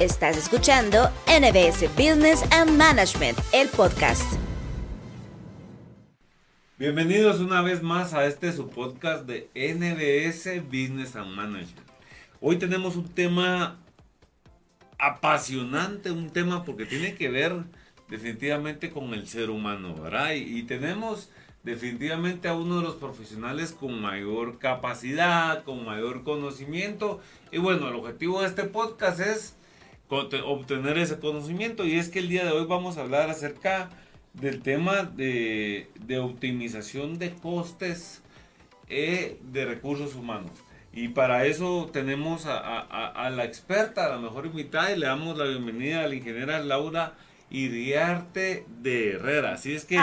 Estás escuchando NBS Business and Management, el podcast. Bienvenidos una vez más a este su podcast de NBS Business and Management. Hoy tenemos un tema apasionante, un tema porque tiene que ver definitivamente con el ser humano, ¿verdad? Y, y tenemos definitivamente a uno de los profesionales con mayor capacidad, con mayor conocimiento. Y bueno, el objetivo de este podcast es obtener ese conocimiento. Y es que el día de hoy vamos a hablar acerca del tema de, de optimización de costes eh, de recursos humanos. Y para eso tenemos a, a, a, la experta, a la mejor invitada, y le damos la bienvenida a la ingeniera Laura Iriarte de Herrera. Así es que,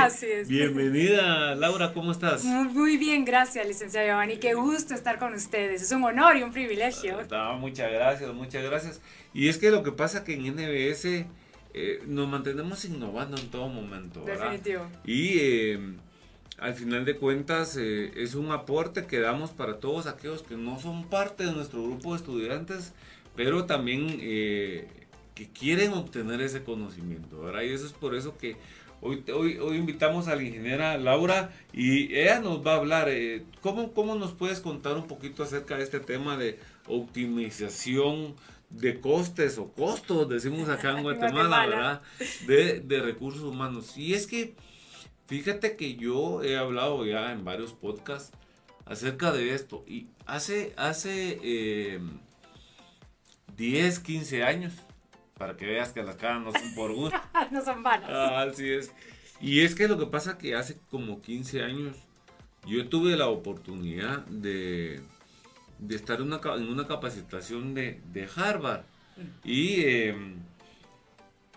bienvenida Laura, ¿cómo estás? Muy bien, gracias, licenciado Giovanni. Qué gusto estar con ustedes. Es un honor y un privilegio. Ah, muchas gracias, muchas gracias. Y es que lo que pasa que en NBS eh, nos mantenemos innovando en todo momento. Definitivo. Y eh, al final de cuentas eh, es un aporte que damos para todos aquellos que no son parte de nuestro grupo de estudiantes, pero también que quieren obtener ese conocimiento, ¿verdad? Y eso es por eso que hoy, hoy, hoy invitamos a la ingeniera Laura y ella nos va a hablar, eh, ¿cómo, ¿cómo nos puedes contar un poquito acerca de este tema de optimización de costes o costos, decimos acá en Guatemala, ¿verdad? De, de, recursos humanos. Y es que, fíjate que yo he hablado ya en varios podcasts acerca de esto. Y hace, hace eh, 10, 15 años, para que veas que las caras no son por gusto. no son vanas. Ah, así es. Y es que lo que pasa que hace como 15 años yo tuve la oportunidad de, de estar en una, en una capacitación de, de Harvard. Y, em,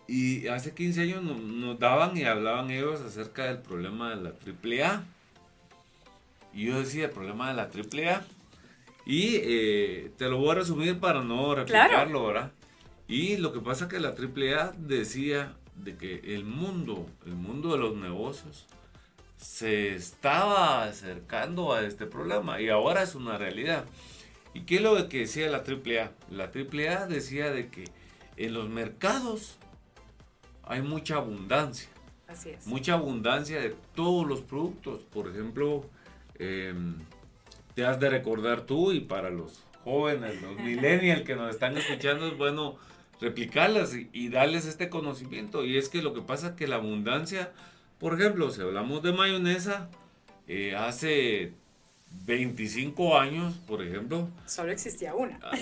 y hace 15 años nos, daban y hablaban ellos acerca del problema de la AAA. Y yo decía, el problema de la AAA. Y eh, te lo voy a resumir para no replicarlo, ¿verdad? Y lo que pasa es que la AAA decía de que el mundo, el mundo de los negocios, se estaba acercando a este problema y ahora es una realidad. ¿Y qué es lo que decía la AAA? La AAA decía de que en los mercados hay mucha abundancia. Así es. Mucha abundancia de todos los productos. Por ejemplo, em, te has de recordar tú y para los jóvenes, los millennials que nos están escuchando, es bueno replicarlas y, darles este conocimiento. Y es que lo que pasa es que la abundancia, por ejemplo, si hablamos de mayonesa, eh, hace 25 años, por ejemplo. Solo existía una. Ah,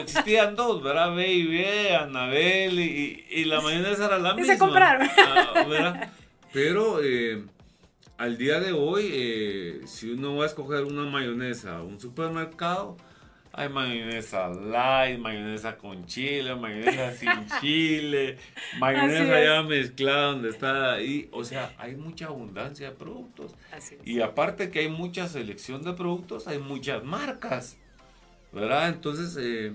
existían dos, ¿verdad? B y B, Anabel y, y, la mayonesa era la misma. se compraron. Ah, Pero eh, al día de hoy, eh, si uno va a escoger una mayonesa a un supermercado, hay mayonesa light, mayonesa con chile, mayonesa sin chile, mayonesa ya mezclada donde está ahí. O sea, hay mucha abundancia de productos. Y aparte que hay mucha selección de productos, hay muchas marcas. ¿Verdad? Entonces, eh,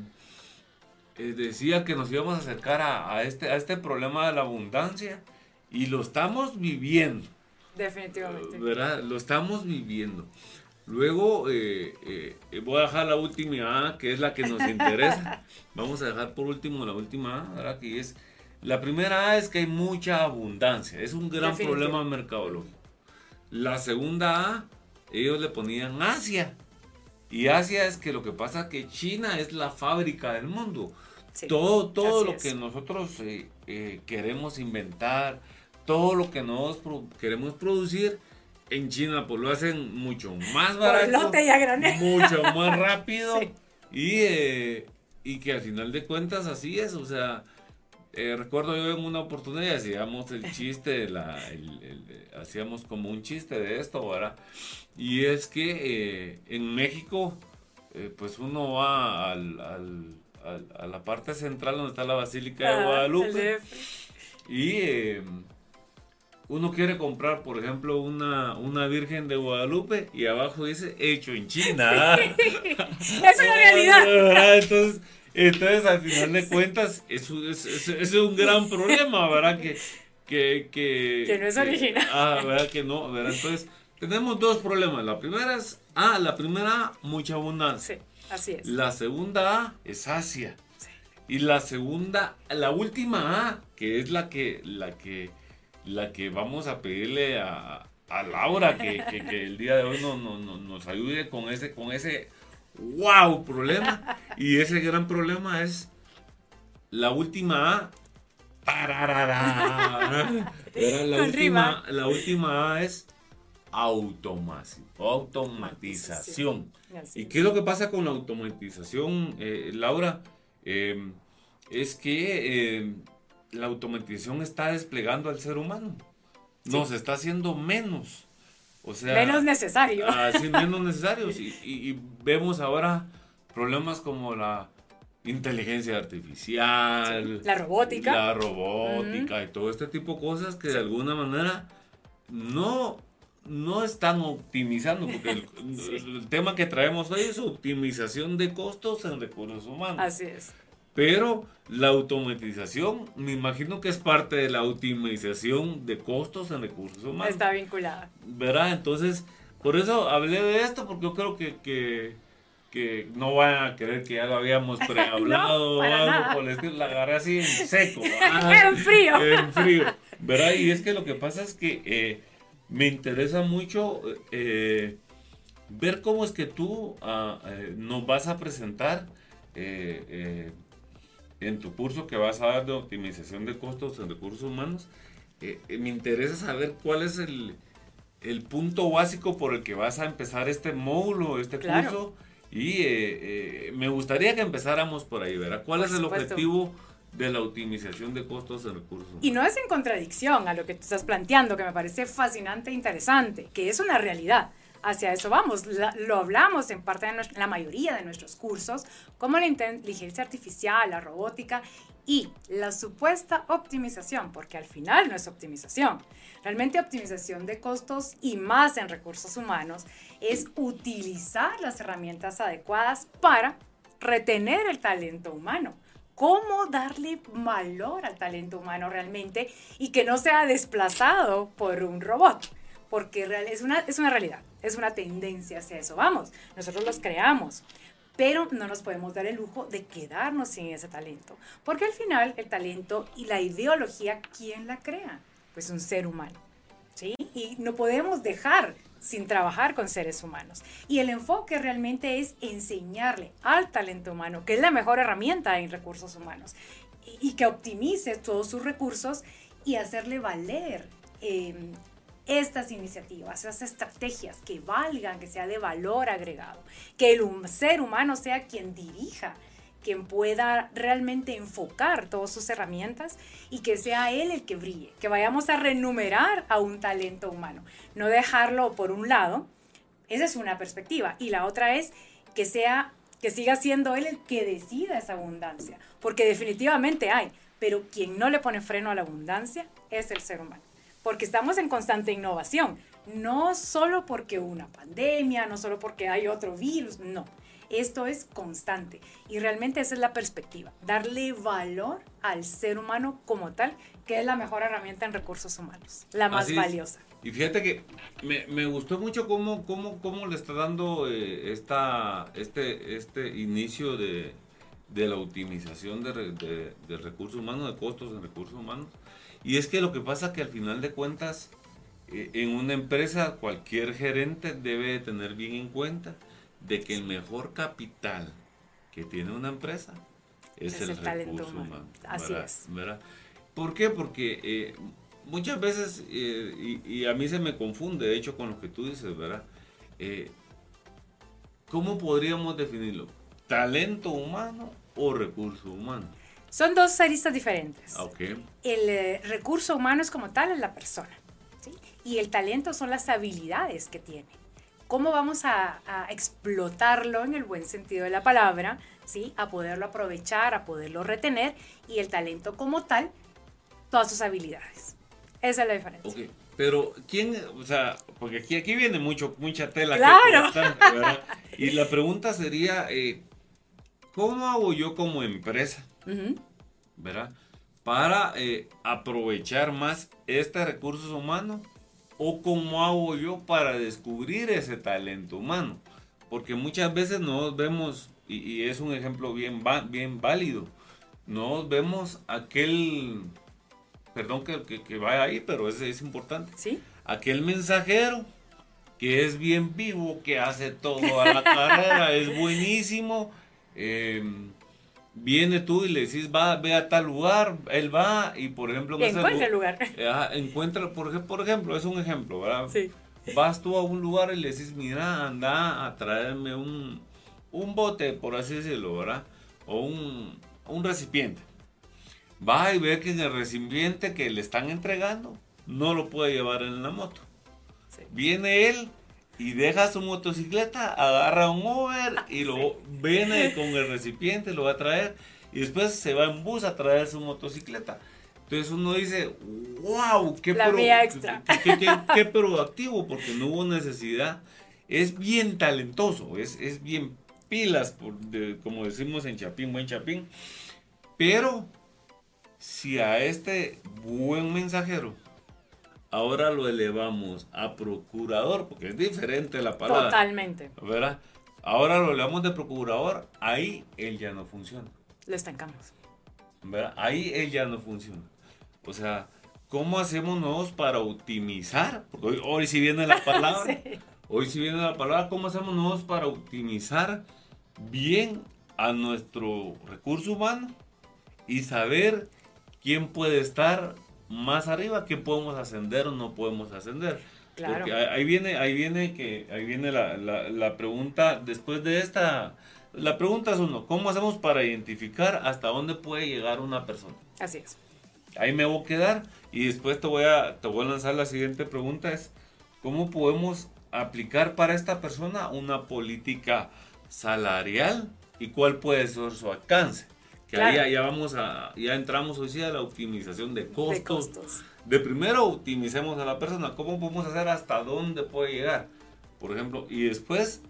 eh, decía que nos íbamos a acercar a, este, a este problema de la abundancia y lo estamos viviendo. Definitivamente. ¿Verdad? Lo estamos viviendo. Luego eh, eh, voy a dejar la última A, que es la que nos interesa. Vamos a dejar por último la última A, ¿verdad? Que es, la primera A es que hay mucha abundancia. Es un gran problema mercadológico. La segunda A, ellos le ponían Asia. Y Asia es que lo que pasa es que China es la fábrica del mundo. todo todo lo que nosotros eh, queremos inventar, todo lo que nosotros queremos producir, en China pues lo hacen mucho más barato, mucho más rápido y, eh, y que al final de cuentas así es, o sea, eh, recuerdo yo en una oportunidad hacíamos el chiste, la, hacíamos como un chiste de esto, ¿verdad? Y es que eh, en México, pues uno va al, al, a la parte central donde está la Basílica de ah, Guadalupe y uno quiere comprar, por ejemplo, una, una Virgen de Guadalupe y abajo dice hecho en China. es una realidad. Entonces, entonces, al final de cuentas, es, es, un gran problema, ¿verdad? Que, que, que, no es original. ah, ¿verdad? Que no, ¿verdad? Entonces, tenemos dos problemas. La primera es, ah, la primera, mucha abundancia. Sí, así es. La segunda A es Asia. Y la segunda, la última A, que es la que, la que, la que vamos a pedirle a, a Laura que, que, el día de hoy no, no, nos ayude con ese, con ese wow problema. Y ese gran problema es la última A. La última, la última A es automatización. ¿Y qué es lo que pasa con la automatización, eh, Laura? Em, es que em, la automatización está desplegando al ser humano. Nos está haciendo menos. O sea, menos necesario. Así, menos necesarios. Y, vemos ahora problemas como la inteligencia artificial, la robótica, la robótica y todo este tipo de cosas que de alguna manera no no están optimizando, porque el, tema que traemos hoy es optimización de costos en recursos humanos. Así es. Pero la automatización, me imagino que es parte de la optimización de costos en recursos humanos. Está vinculada. ¿Verdad? Entonces, por eso hablé de esto, porque yo creo que, que, que no van a creer que ya lo habíamos prehablado o algo por el estilo. La agarré así en seco. en frío. En frío. ¿Verdad? Y es que lo que pasa es que... Eh, me interesa mucho eh, ver cómo es que tú ah, eh, nos vas a presentar eh, en tu curso que vas a dar de optimización de costos en recursos humanos. me interesa saber cuál es el, punto básico por el que vas a empezar este módulo, este curso. Y me gustaría que empezáramos por ahí, ¿verdad? ¿Cuál es el objetivo? de la optimización de costos de recursos. Y no es en contradicción a lo que tú estás planteando, que me parece fascinante e interesante, que es una realidad. Hacia eso vamos, lo hablamos en parte de la mayoría de nuestros cursos, como la inteligencia artificial, la robótica y la supuesta optimización, porque al final no es optimización. Realmente optimización de costos y más en recursos humanos es utilizar las herramientas adecuadas para retener el talento humano. Cómo darle valor al talento humano realmente y que no sea desplazado por un robot, porque es una, es una realidad, es una tendencia hacia eso. Vamos, nosotros los creamos, pero no nos podemos dar el lujo de quedarnos sin ese talento, porque al final el talento y la ideología, ¿quién la crea? Pues un ser humano. ¿Sí? Y no podemos dejar sin trabajar con seres humanos. Y el enfoque realmente es enseñarle al talento humano, que es la mejor herramienta en recursos humanos, y, que optimice todos sus recursos y hacerle valer em, estas iniciativas, esas estrategias que valgan, que sea de valor agregado, que el ser humano sea quien dirija quien pueda realmente enfocar todas sus herramientas y que sea él el que brille, que vayamos a renumerar a un talento humano, no dejarlo por un lado, esa es una perspectiva, y la otra es que sea que siga siendo él el que decida esa abundancia, porque definitivamente hay, pero quien no le pone freno a la abundancia es el ser humano, porque estamos en constante innovación, no solo porque una pandemia, no solo porque hay otro virus, no esto es constante y realmente esa es la perspectiva, darle valor al ser humano como tal, que es la mejor herramienta en recursos humanos, la más valiosa. Y fíjate que me, gustó mucho cómo, cómo, cómo le está dando eh, esta, este, este inicio de, la optimización de, recursos humanos, de costos en recursos humanos. Y es que lo que pasa que al final de cuentas, eh, en una empresa cualquier gerente debe tener bien en cuenta de que el mejor capital que tiene una empresa es, el, recurso humano. Así es. ¿Por qué? Porque eh, muchas veces, eh, y, a mí se me confunde, de hecho, con lo que tú dices, ¿verdad? ¿Cómo podríamos definirlo? ¿Talento humano o recurso humano? Son dos aristas diferentes. Okay. El recurso humano es como tal, es la persona. ¿sí? Y el talento son las habilidades que tiene cómo vamos a, explotarlo en el buen sentido de la palabra, ¿sí? A poderlo aprovechar, a poderlo retener y el talento como tal, todas sus habilidades. Esa es la diferencia. Okay. Pero, ¿quién, o sea, porque aquí, aquí viene mucho, mucha tela. Claro. y la pregunta sería, eh, ¿cómo hago yo como empresa, ¿verdad? Para eh, aprovechar más este recursos humanos o cómo hago yo para descubrir ese talento humano. Porque muchas veces nos vemos, y, es un ejemplo bien, bien válido, no vemos aquel, perdón que, que, vaya ahí, pero es, es importante. Sí. Aquel mensajero que es bien vivo, que hace todo a la carrera, es buenísimo. Em, viene tú y le decís, va, ve a tal lugar, él va y por ejemplo... encuentra el lugar. encuentra, por, por ejemplo, es un ejemplo, ¿verdad? Sí. Vas tú a un lugar y le decís, mira, anda a traerme un, un bote, por así decirlo, ¿verdad? O un, un recipiente. Va y ve que en el recipiente que le están entregando no lo puede llevar en la moto. Viene él y deja su motocicleta, agarra un Uber y lo viene con el recipiente, lo va a traer y después se va en bus a traer su motocicleta. Entonces uno dice, wow, qué, qué, proactivo, porque no hubo necesidad. Es bien talentoso, es, es bien pilas, por, como decimos en Chapín, buen Chapín. Pero si a este buen mensajero ahora lo elevamos a procurador, porque es diferente la palabra. Totalmente. ¿Verdad? Ahora lo elevamos de procurador, ahí él ya no funciona. Lo estancamos. ¿Verdad? Ahí él ya no funciona. O sea, ¿cómo hacemos nosotros para optimizar? Porque hoy, si viene la palabra. Hoy si viene la palabra, ¿cómo hacemos nosotros para optimizar bien a nuestro recurso humano y saber quién puede estar más arriba que podemos ascender o no podemos ascender. Claro. ahí viene, ahí viene que, ahí viene la, la, pregunta, después de esta, la pregunta es uno, ¿cómo hacemos para identificar hasta dónde puede llegar una persona? Así es. Ahí me voy a quedar y después te voy a, te voy a lanzar la siguiente pregunta es, ¿cómo podemos aplicar para esta persona una política salarial y cuál puede ser su alcance? Que ahí ya, vamos a, ya entramos hoy sí a la optimización de costos. de primero optimicemos a la persona, cómo podemos hacer hasta dónde puede llegar, por ejemplo, y después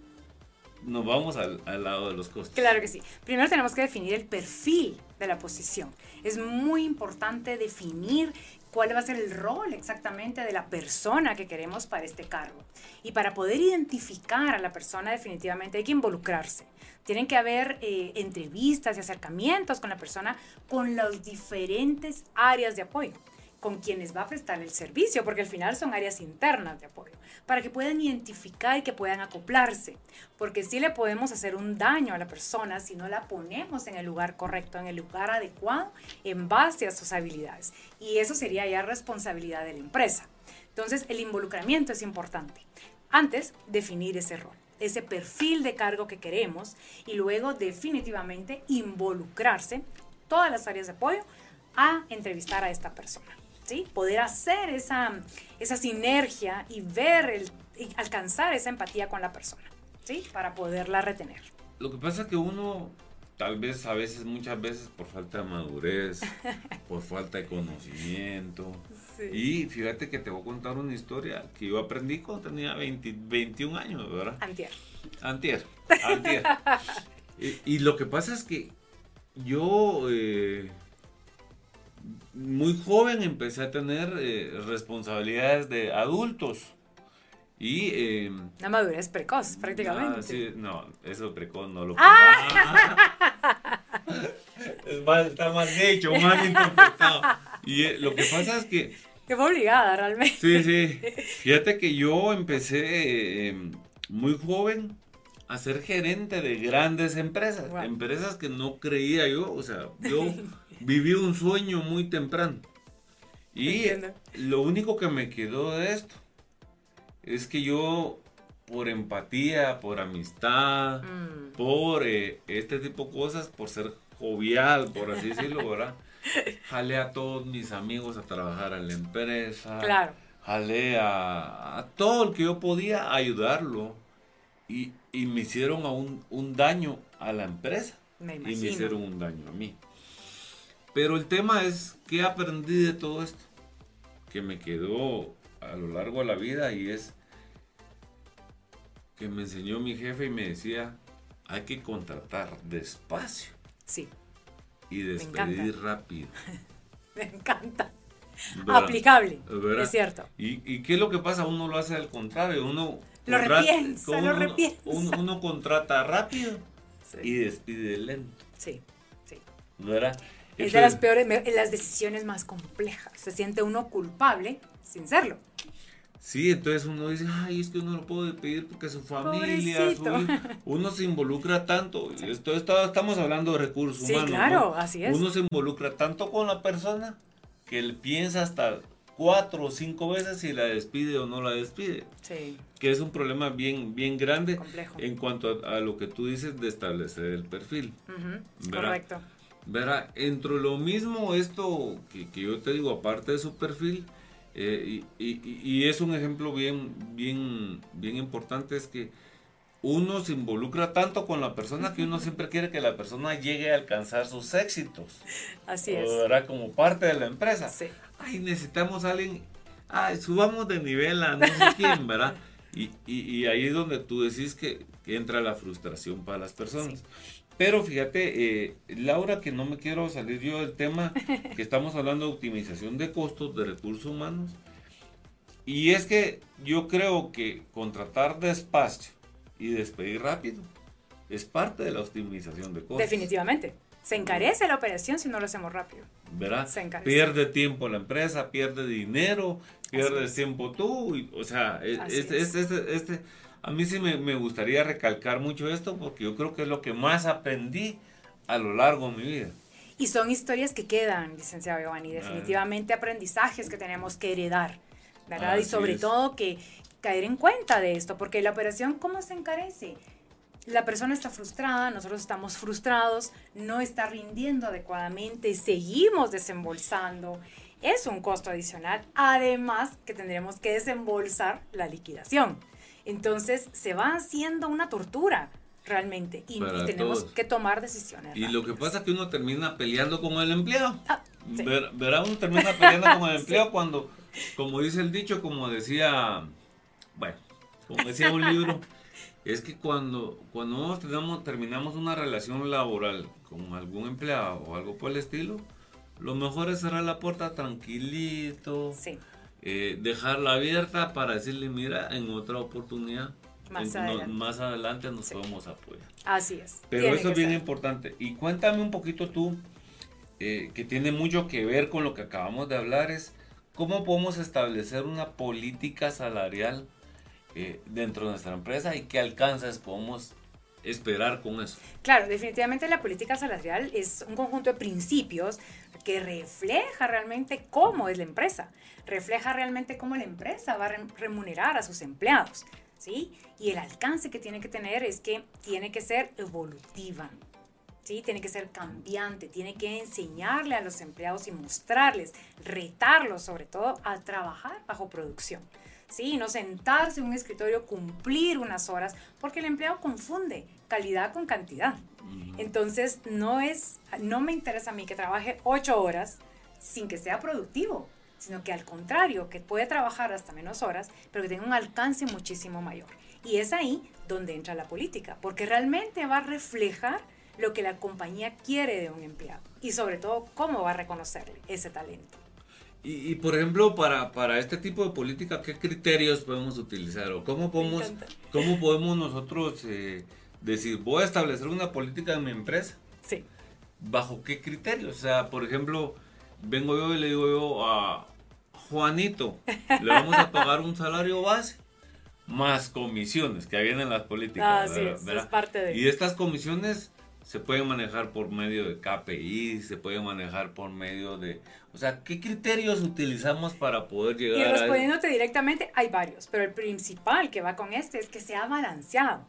nos vamos al, al, lado de los costos. Claro que sí. Primero tenemos que definir el perfil de la posición. Es muy importante definir cuál va a ser el rol exactamente de la persona que queremos para este cargo. Y para poder identificar a la persona definitivamente hay que involucrarse. Tienen que haber eh, entrevistas y acercamientos con la persona con las diferentes áreas de apoyo con quienes va a prestar el servicio, porque al final son áreas internas de apoyo, para que puedan identificar y que puedan acoplarse, porque sí le podemos hacer un daño a la persona si no la ponemos en el lugar correcto, en el lugar adecuado, en base a sus habilidades. Y eso sería ya responsabilidad de la empresa. Entonces, el involucramiento es importante. Antes, definir ese rol ese perfil de cargo que queremos y luego definitivamente involucrarse todas las áreas de apoyo a entrevistar a esta persona. ¿Sí? Poder hacer esa, esa sinergia y ver, el, y alcanzar esa empatía con la persona, ¿sí? Para poderla retener. Lo que pasa es que uno, tal vez a veces, muchas veces, por falta de madurez, por falta de conocimiento, y fíjate que te voy a contar una historia que yo aprendí cuando tenía 21 años, ¿verdad? Antier. Antier, antier. y, lo que pasa es que yo... Eh, muy joven empecé a tener eh, responsabilidades de adultos. Y. Eh, Una madurez precoz, prácticamente. Ah, sí, no, eso precoz no lo ¡Ah! es más, está mal hecho, mal interpretado. Y eh, lo que pasa es que. Que fue obligada realmente. Sí, sí. Fíjate que yo empecé em, muy joven a ser gerente de grandes empresas. Empresas que no creía yo. O sea, yo viví un sueño muy temprano. Y lo único que me quedó de esto es que yo, por empatía, por amistad, mm. por eh, este tipo de cosas, por ser jovial, por así decirlo, ¿verdad? Jalé a todos mis amigos a trabajar en la empresa. Claro. Jalé a, todo el que yo podía ayudarlo. Y, me hicieron un, un, daño a la empresa. y me hicieron un daño a mí. Pero el tema es, ¿qué aprendí de todo esto? Que me quedó a lo largo de la vida y es que me enseñó mi jefe y me decía, hay que contratar despacio. Sí. Y despedir rápido. me encanta. Aplicable. Es cierto. ¿Y, qué es lo que pasa? Uno lo hace al contrario. Uno lo repiensa, lo repiensa. Uno, contrata rápido y despide lento. Sí, sí. ¿Verdad? Es de las peores, las decisiones más complejas. Se siente uno culpable sin serlo. Sí, entonces uno dice, ay, es que uno lo puede pedir porque su familia, uno se involucra tanto. Esto, estamos hablando de recursos humanos. Sí, claro, así es. Uno se involucra tanto con la persona que él piensa hasta cuatro o cinco veces si la despide o no la despide. Sí. Que es un problema bien, bien grande en cuanto a, lo que tú dices de establecer el perfil. Correcto. Verá, entre lo mismo esto que, que yo te digo, aparte de su perfil, eh, y, es un ejemplo bien, bien, bien importante, es que uno se involucra tanto con la persona que uno siempre quiere que la persona llegue a alcanzar sus éxitos. Así es. ¿verdad? Como parte de la empresa. Sí. Ay, necesitamos a alguien, ay, subamos de nivel a no sé quién, ¿verdad? Y, y, ahí es donde tú decís que, entra la frustración para las personas. Pero fíjate, eh, Laura, que no me quiero salir yo del tema, que estamos hablando de optimización de costos de recursos humanos. Y es que yo creo que contratar despacio y despedir rápido es parte de la optimización de costos. Definitivamente. Se encarece la operación si no lo hacemos rápido. ¿Verdad? Pierde tiempo la empresa, pierde dinero, pierde tiempo tú. o sea, e, este, este, este, este a mí sí me, gustaría recalcar mucho esto porque yo creo que es lo que más aprendí a lo largo de mi vida. Y son historias que quedan, licenciado Giovanni, ah. definitivamente aprendizajes que tenemos que heredar, ¿verdad? y sobre todo que caer en cuenta de esto, porque la operación, ¿cómo se encarece? La persona está frustrada, nosotros estamos frustrados, no está rindiendo adecuadamente, seguimos desembolsando. Es un costo adicional, además que tendremos que desembolsar la liquidación. Entonces se va haciendo una tortura realmente y, tenemos que tomar decisiones. Y lo que pasa es que uno termina peleando con el empleado. Ah, verá, uno termina peleando con el empleado cuando, como dice el dicho, como decía, bueno, como decía un libro, es que cuando, cuando nosotros tenemos, terminamos una relación laboral con algún empleado o algo por el estilo, lo mejor es cerrar la puerta tranquilito. Sí eh, dejarla abierta para decirle, mira, en otra oportunidad, más, adelante. nos podemos apoyar. Así es. Pero eso es bien importante. Y cuéntame un poquito tú, eh, que tiene mucho que ver con lo que acabamos de hablar, es cómo podemos establecer una política salarial eh, dentro de nuestra empresa y qué alcances podemos esperar con eso. Claro, definitivamente la política salarial es un conjunto de principios que refleja realmente cómo es la empresa, refleja realmente cómo la empresa va a remunerar a sus empleados, ¿sí? Y el alcance que tiene que tener es que tiene que ser evolutiva, ¿sí? Tiene que ser cambiante, tiene que enseñarle a los empleados y mostrarles, retarlos sobre todo a trabajar bajo producción. ¿sí? No sentarse en un escritorio, cumplir unas horas, porque el empleado confunde calidad con cantidad. Entonces, no es, no me interesa a mí que trabaje ocho horas sin que sea productivo, sino que al contrario, que puede trabajar hasta menos horas, pero que tenga un alcance muchísimo mayor. Y es ahí donde entra la política, porque realmente va a reflejar lo que la compañía quiere de un empleado y sobre todo cómo va a reconocerle ese talento. Y, por ejemplo, para, para este tipo de política, ¿qué criterios podemos utilizar? ¿O cómo podemos, cómo podemos nosotros eh, decir, voy a establecer una política en mi empresa? Sí. ¿Bajo qué criterios? O sea, por ejemplo, vengo yo y le digo yo a Juanito, le vamos a pagar un salario base más comisiones que vienen las políticas. Ah, sí, es parte de... Y estas comisiones se pueden manejar por medio de KPI, se pueden manejar por medio de... O sea, ¿qué criterios utilizamos para poder llegar y respondiéndote directamente, hay varios, pero el principal que va con este es que sea balanceado,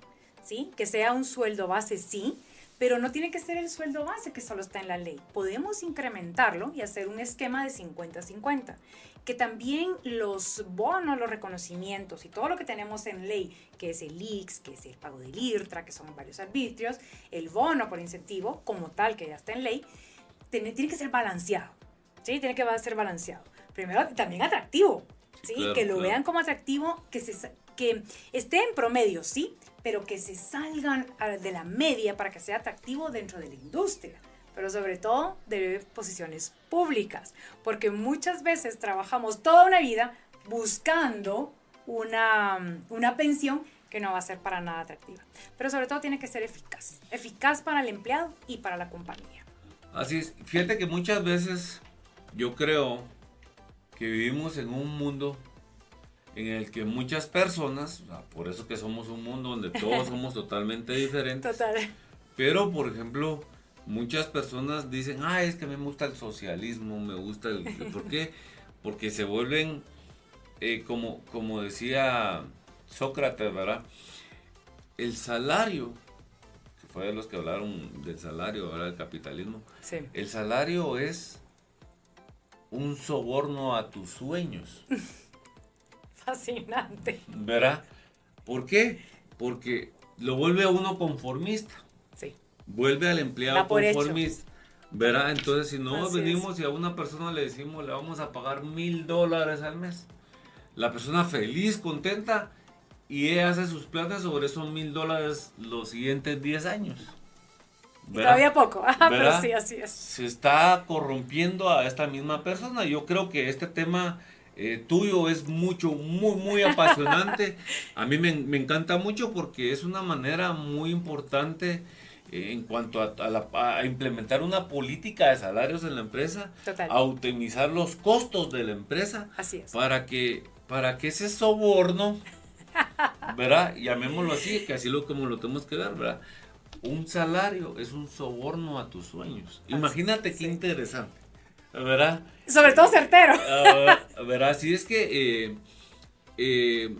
¿sí? Que sea un sueldo base, sí, pero no tiene que ser el sueldo base que solo está en la ley. Podemos incrementarlo y hacer un esquema de 50-50 que también los bonos, los reconocimientos y todo lo que tenemos en ley, que es el IX, que es el pago del IRTRA, que son varios arbitrios, el bono por incentivo, como tal, que ya está en ley, tiene, tiene que ser balanceado. ¿sí? Tiene que ser balanceado. Primero, también atractivo. ¿sí? que lo vean como atractivo, que, se, que esté en promedio, sí, pero que se salgan de la media para que sea atractivo dentro de la industria pero sobre todo de posiciones públicas, porque muchas veces trabajamos toda una vida buscando una, una pensión que no va a ser para nada atractiva. Pero sobre todo tiene que ser eficaz, eficaz para el empleado y para la compañía. Así es. Fíjate que muchas veces yo creo que vivimos en un mundo en el que muchas personas, por eso que somos un mundo donde todos somos totalmente diferentes. Total. Pero, por ejemplo, muchas personas dicen, ah, es que a mí me gusta el socialismo, me gusta el... ¿Por qué? Porque se vuelven, eh, como, como decía Sócrates, ¿verdad? El salario, que fue de los que hablaron del salario, ahora del capitalismo, Sí. el salario es un soborno a tus sueños, Fascinante. ¿verdad? ¿Por qué? Porque lo vuelve a uno conformista. Sí. vuelve al empleado conformista. ¿Verdad? Entonces, si no Así venimos y a una persona le decimos, le vamos a pagar mil dólares al mes, la persona feliz, contenta, y ella hace sus planes sobre esos mil dólares los siguientes 10 años. Todavía poco. Ajá, pero sí, así es. Se está corrompiendo a esta misma persona. Yo creo que este tema eh, tuyo es mucho, muy, muy apasionante. A mí me, me encanta mucho porque es una manera muy importante eh, en cuanto a, a la- a implementar una política de salarios en la empresa, Total. a optimizar los costos de la empresa Así es. para que, para que ese soborno, ¿verdad? Llamémoslo así, que así lo como lo tenemos que ver, ¿verdad? Un salario es un soborno a tus sueños. Imagínate qué sí. interesante, ¿verdad? Sobre todo certero. Ah, ¿Verdad? Así es que eh, eh,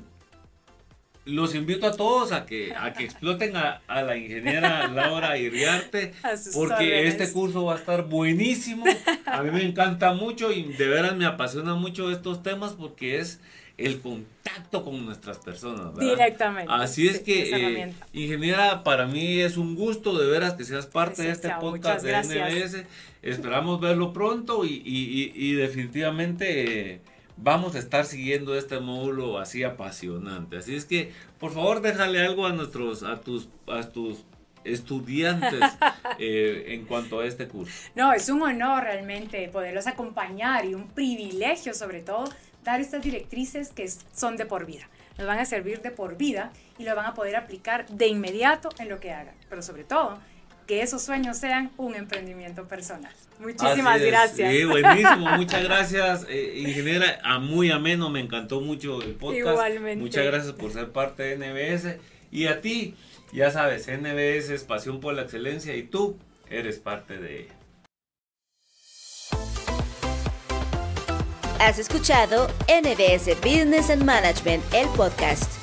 los invito a todos a que, a que exploten a, a la ingeniera Laura Iriarte, porque órdenes. este curso va a estar buenísimo. A mí me encanta mucho y de veras me apasiona mucho estos temas porque es el contacto con nuestras personas. ¿verdad? Directamente. Así es Sí, que, eh, ingeniera, para mí es un gusto de veras que seas parte de este podcast de. NBS. Esperamos verlo pronto y, y- y- y definitivamente eh, vamos a estar siguiendo este módulo así apasionante. Así es que, por favor, déjale algo a nuestros, a tus, a tus estudiantes eh, en cuanto a este curso. No, es un honor realmente poderlos acompañar y un privilegio sobre todo estas directrices que son de por vida. Nos van a servir de por vida y lo van a poder aplicar de inmediato en lo que hagan. Pero sobre todo, que esos sueños sean un emprendimiento personal. Muchísimas gracias. Sí, buenísimo, muchas gracias, eh, ingeniera. A muy ameno, me encantó mucho el podcast. Igualmente. Muchas gracias por ser parte de NBS. Y a ti, ya sabes, NBS es pasión por la excelencia y tú eres parte de ella. Has escuchado NBS Business and Management, el podcast.